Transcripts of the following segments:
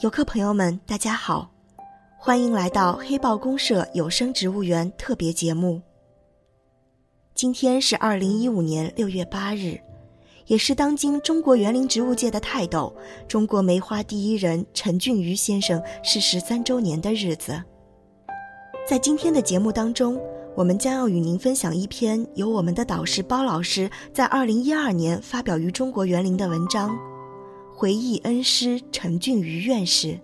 游客朋友们，大家好，欢迎来到黑豹公社有声植物园特别节目。今天是二零一五年六月八日，也是当今中国园林植物界的泰斗、中国梅花第一人陈俊瑜先生逝世三周年的日子。在今天的节目当中，我们将要与您分享一篇由我们的导师包老师在二零一二年发表于中国园林的文章。回忆恩师陈俊瑜院士，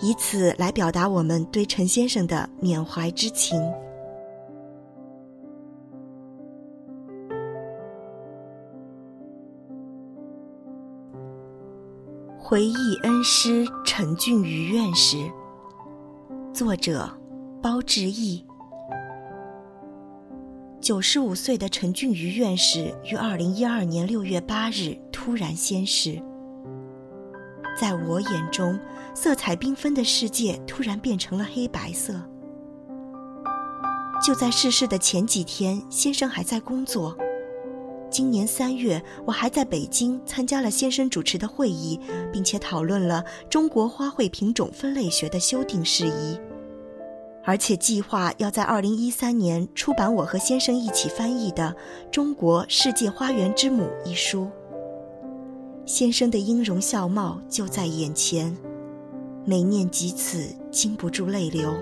以此来表达我们对陈先生的缅怀之情。回忆恩师陈俊瑜院士，作者包志毅。九十五岁的陈俊瑜院士于二零一二年六月八日突然仙逝。在我眼中，色彩缤纷的世界突然变成了黑白色。就在逝世的前几天，先生还在工作。今年三月，我还在北京参加了先生主持的会议，并且讨论了中国花卉品种分类学的修订事宜，而且计划要在二零一三年出版我和先生一起翻译的《中国世界花园之母》一书。先生的音容笑貌就在眼前，每念及此，禁不住泪流。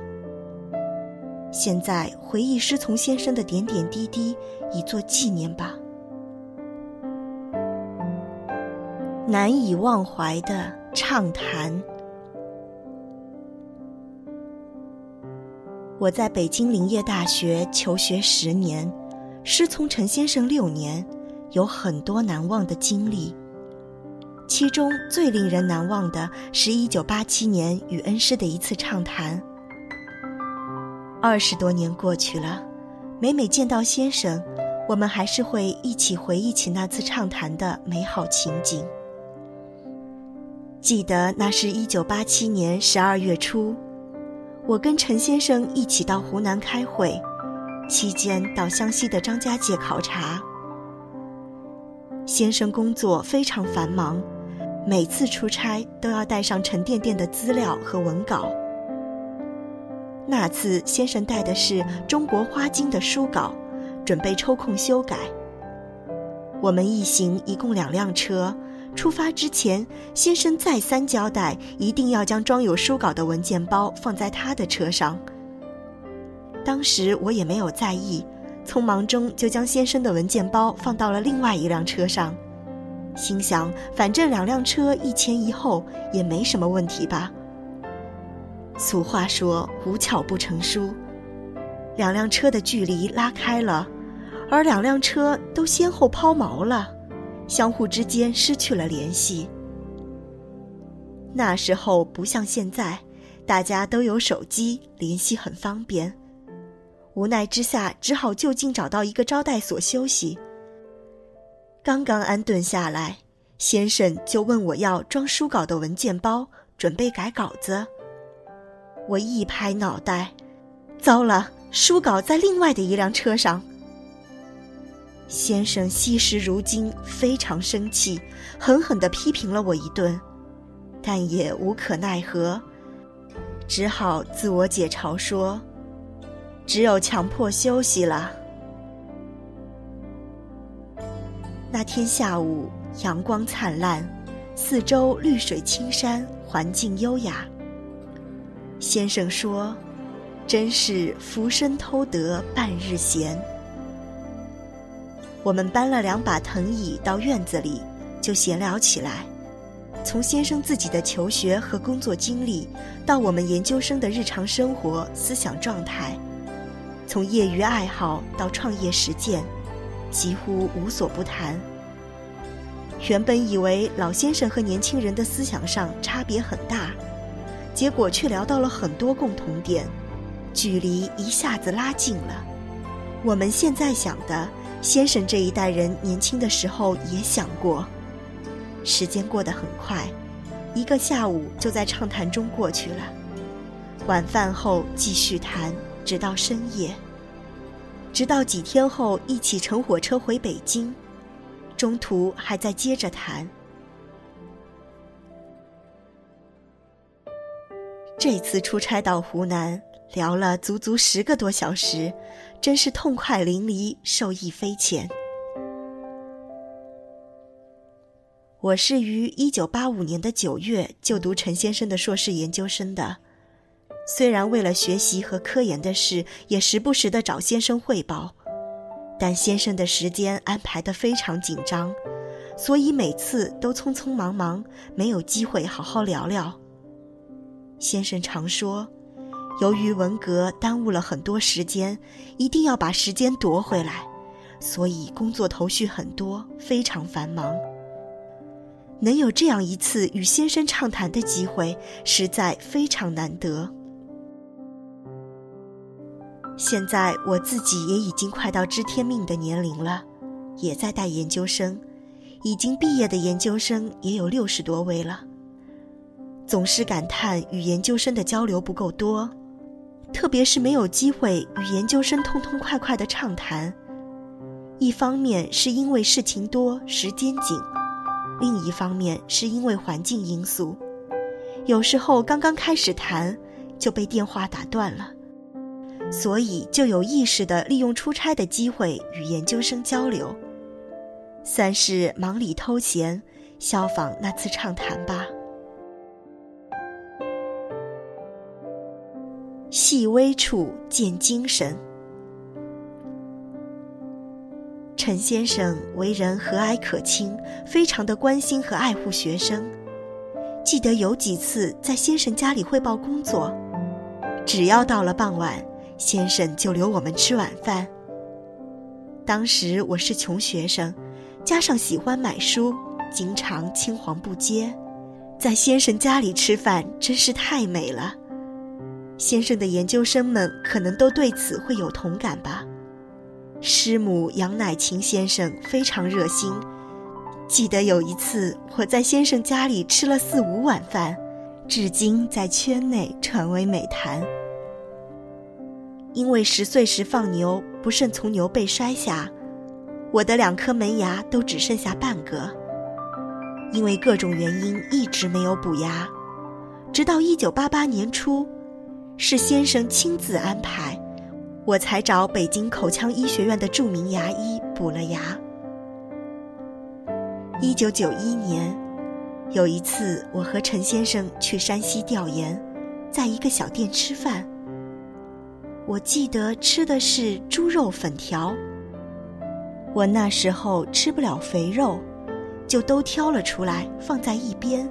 现在回忆师从先生的点点滴滴，以作纪念吧。难以忘怀的畅谈。我在北京林业大学求学十年，师从陈先生六年，有很多难忘的经历。其中最令人难忘的是一九八七年与恩师的一次畅谈。二十多年过去了，每每见到先生，我们还是会一起回忆起那次畅谈的美好情景。记得那是一九八七年十二月初，我跟陈先生一起到湖南开会，期间到湘西的张家界考察。先生工作非常繁忙。每次出差都要带上沉甸甸的资料和文稿。那次先生带的是《中国花经》的书稿，准备抽空修改。我们一行一共两辆车，出发之前，先生再三交代，一定要将装有书稿的文件包放在他的车上。当时我也没有在意，匆忙中就将先生的文件包放到了另外一辆车上。心想，反正两辆车一前一后，也没什么问题吧。俗话说“无巧不成书”，两辆车的距离拉开了，而两辆车都先后抛锚了，相互之间失去了联系。那时候不像现在，大家都有手机，联系很方便。无奈之下，只好就近找到一个招待所休息。刚刚安顿下来，先生就问我要装书稿的文件包，准备改稿子。我一拍脑袋，糟了，书稿在另外的一辆车上。先生惜时如金，非常生气，狠狠地批评了我一顿，但也无可奈何，只好自我解嘲说：“只有强迫休息了。”那天下午，阳光灿烂，四周绿水青山，环境优雅。先生说：“真是浮生偷得半日闲。”我们搬了两把藤椅到院子里，就闲聊起来。从先生自己的求学和工作经历，到我们研究生的日常生活、思想状态，从业余爱好到创业实践。几乎无所不谈。原本以为老先生和年轻人的思想上差别很大，结果却聊到了很多共同点，距离一下子拉近了。我们现在想的，先生这一代人年轻的时候也想过。时间过得很快，一个下午就在畅谈中过去了。晚饭后继续谈，直到深夜。直到几天后，一起乘火车回北京，中途还在接着谈。这次出差到湖南，聊了足足十个多小时，真是痛快淋漓，受益匪浅。我是于一九八五年的九月就读陈先生的硕士研究生的，虽然为了学习和科研的事，也时不时的找先生汇报，但先生的时间安排的非常紧张，所以每次都匆匆忙忙，没有机会好好聊聊。先生常说，由于文革耽误了很多时间，一定要把时间夺回来，所以工作头绪很多，非常繁忙。能有这样一次与先生畅谈的机会，实在非常难得。现在我自己也已经快到知天命的年龄了，也在带研究生，已经毕业的研究生也有六十多位了。总是感叹与研究生的交流不够多，特别是没有机会与研究生痛痛快快的畅谈。一方面是因为事情多，时间紧。另一方面是因为环境因素，有时候刚刚开始谈就被电话打断了，所以就有意识地利用出差的机会与研究生交流，算是忙里偷闲，效仿那次畅谈吧。细微处见精神。陈先生为人和蔼可亲，非常的关心和爱护学生。记得有几次在先生家里汇报工作，只要到了傍晚，先生就留我们吃晚饭。当时我是穷学生，加上喜欢买书，经常青黄不接，在先生家里吃饭真是太美了。先生的研究生们可能都对此会有同感吧。师母杨乃勤先生非常热心，记得有一次我在先生家里吃了四五碗饭，至今在圈内传为美谈。因为十岁时放牛不慎从牛背摔下，我的两颗门牙都只剩下半个，因为各种原因一直没有补牙，直到一九八八年初，是先生亲自安排。我才找北京口腔医学院的著名牙医补了牙。一九九一年，有一次我和陈先生去山西调研，在一个小店吃饭。我记得吃的是猪肉粉条。我那时候吃不了肥肉，就都挑了出来放在一边。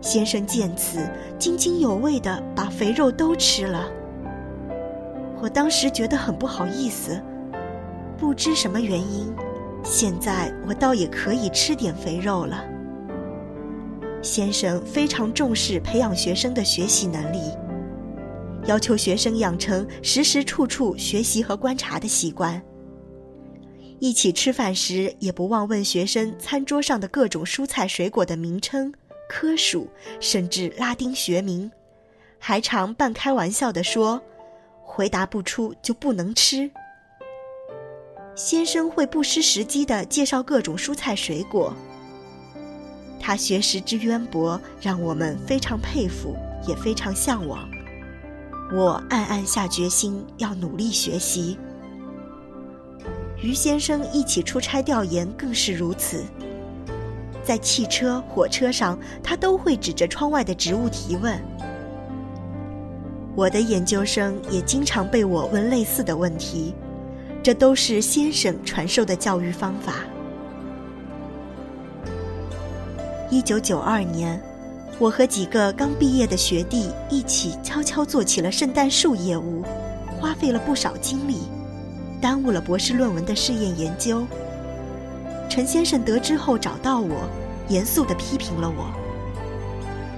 先生见此，津津有味地把肥肉都吃了。我当时觉得很不好意思，不知什么原因，现在我倒也可以吃点肥肉了。先生非常重视培养学生的学习能力，要求学生养成时时处处学习和观察的习惯。一起吃饭时，也不忘问学生餐桌上的各种蔬菜水果的名称、科属，甚至拉丁学名，还常半开玩笑地说。回答不出就不能吃。先生会不失时机地介绍各种蔬菜水果。他学识之渊博，让我们非常佩服，也非常向往。我暗暗下决心要努力学习。于先生一起出差调研更是如此。在汽车、火车上，他都会指着窗外的植物提问。我的研究生也经常被我问类似的问题，这都是先生传授的教育方法。一九九二年，我和几个刚毕业的学弟一起悄悄做起了圣诞树业务，花费了不少精力，耽误了博士论文的试验研究。陈先生得知后找到我，严肃地批评了我。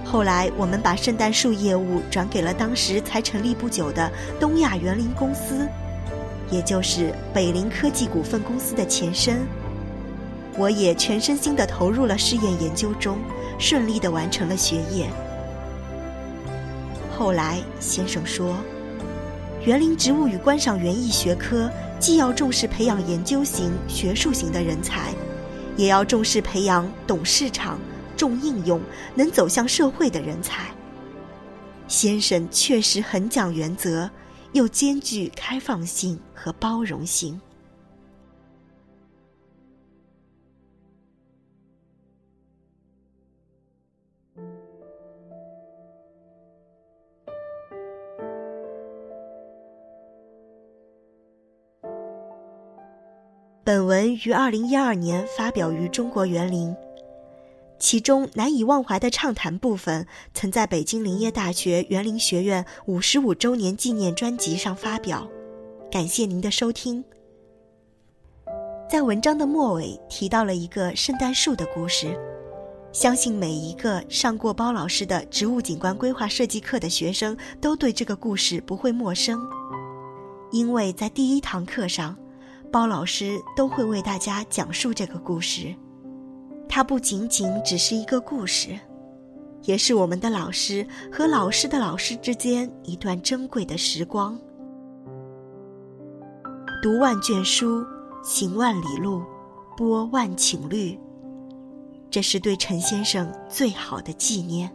后来，我们把圣诞树业务转给了当时才成立不久的东亚园林公司，也就是北林科技股份公司的前身。我也全身心地投入了试验研究中，顺利地完成了学业。后来，先生说，园林植物与观赏园艺学科既要重视培养研究型、学术型的人才，也要重视培养懂市场。重应用、能走向社会的人才。先生确实很讲原则，又兼具开放性和包容性。本文于二零一二年发表于《中国园林》。其中难以忘怀的畅谈部分，曾在北京林业大学园林学院五十五周年纪念专辑上发表。感谢您的收听。在文章的末尾提到了一个圣诞树的故事，相信每一个上过包老师的植物景观规划设计课的学生都对这个故事不会陌生，因为在第一堂课上，包老师都会为大家讲述这个故事。它不仅仅只是一个故事，也是我们的老师和老师的老师之间一段珍贵的时光。读万卷书，行万里路，播万顷绿。这是对陈先生最好的纪念。